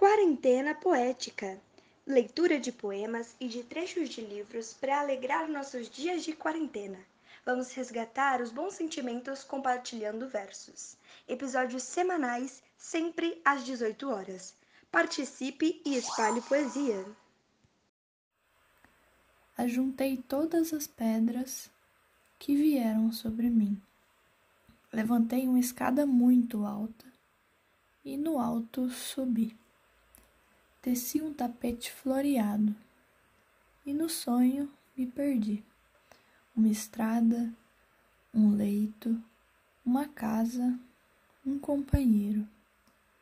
Quarentena Poética leitura de poemas e de trechos de livros para alegrar nossos dias de quarentena. Vamos resgatar os bons sentimentos compartilhando versos. Episódios semanais, sempre às 18 horas. Participe e espalhe poesia. Ajuntei todas as pedras que vieram sobre mim. Levantei uma escada muito alta e no alto subi teci um tapete floreado e no sonho me perdi. Uma estrada, um leito, uma casa, um companheiro,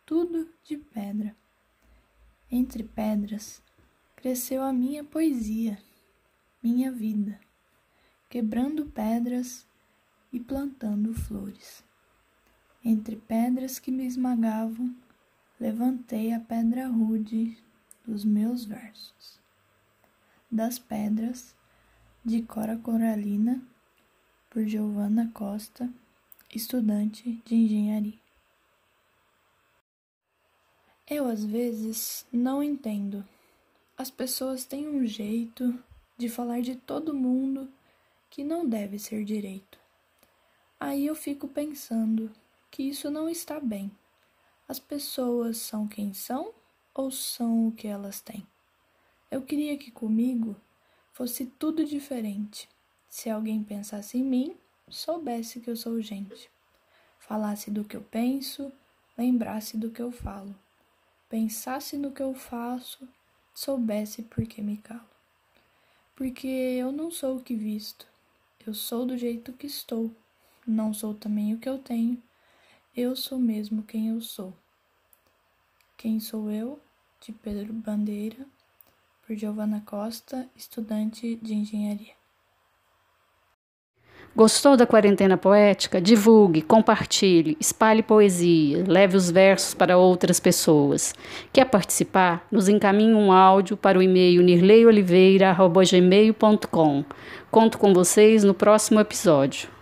tudo de pedra. Entre pedras cresceu a minha poesia, minha vida, quebrando pedras e plantando flores. Entre pedras que me esmagavam, levantei a pedra rude dos meus versos. Das pedras, de Cora Coralina, por Giovanna Costa, estudante de engenharia. Eu às vezes não entendo. As pessoas têm um jeito de falar de todo mundo que não deve ser direito. Aí eu fico pensando que isso não está bem. As pessoas são quem são ou são o que elas têm? Eu queria que comigo fosse tudo diferente. Se alguém pensasse em mim, soubesse que eu sou gente. Falasse do que eu penso, lembrasse do que eu falo. Pensasse no que eu faço, soubesse por que me calo. Porque eu não sou o que visto, eu sou do jeito que estou. Não sou também o que eu tenho, eu sou mesmo quem eu sou. Quem sou eu? De Pedro Bandeira, por Giovana Costa, estudante de engenharia. Gostou da quarentena poética? Divulgue, compartilhe, espalhe poesia, leve os versos para outras pessoas. Quer participar? Nos encaminhe um áudio para o e-mail nirleioliveira.gmail.com. Conto com vocês no próximo episódio.